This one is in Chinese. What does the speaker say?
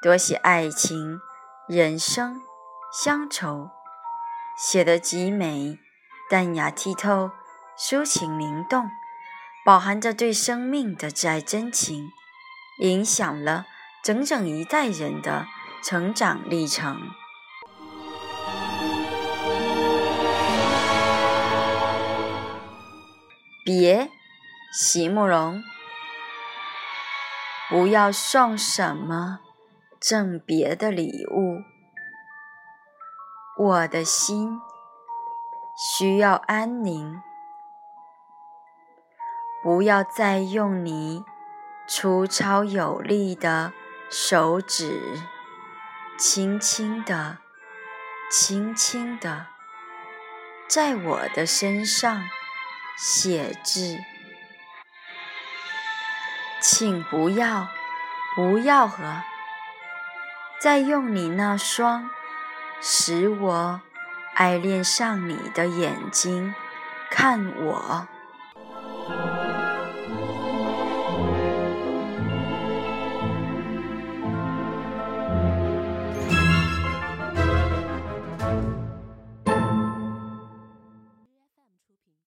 多写爱情、人生、乡愁，写得极美、淡雅剔透、抒情灵动，饱含着对生命的挚爱真情，影响了整整一代人的成长历程。别，席慕容，不要送什么。赠别的礼物，我的心需要安宁。不要再用你粗糙有力的手指，轻轻的、轻轻的，在我的身上写字。请不要，不要和。再用你那双使我爱恋上你的眼睛看我。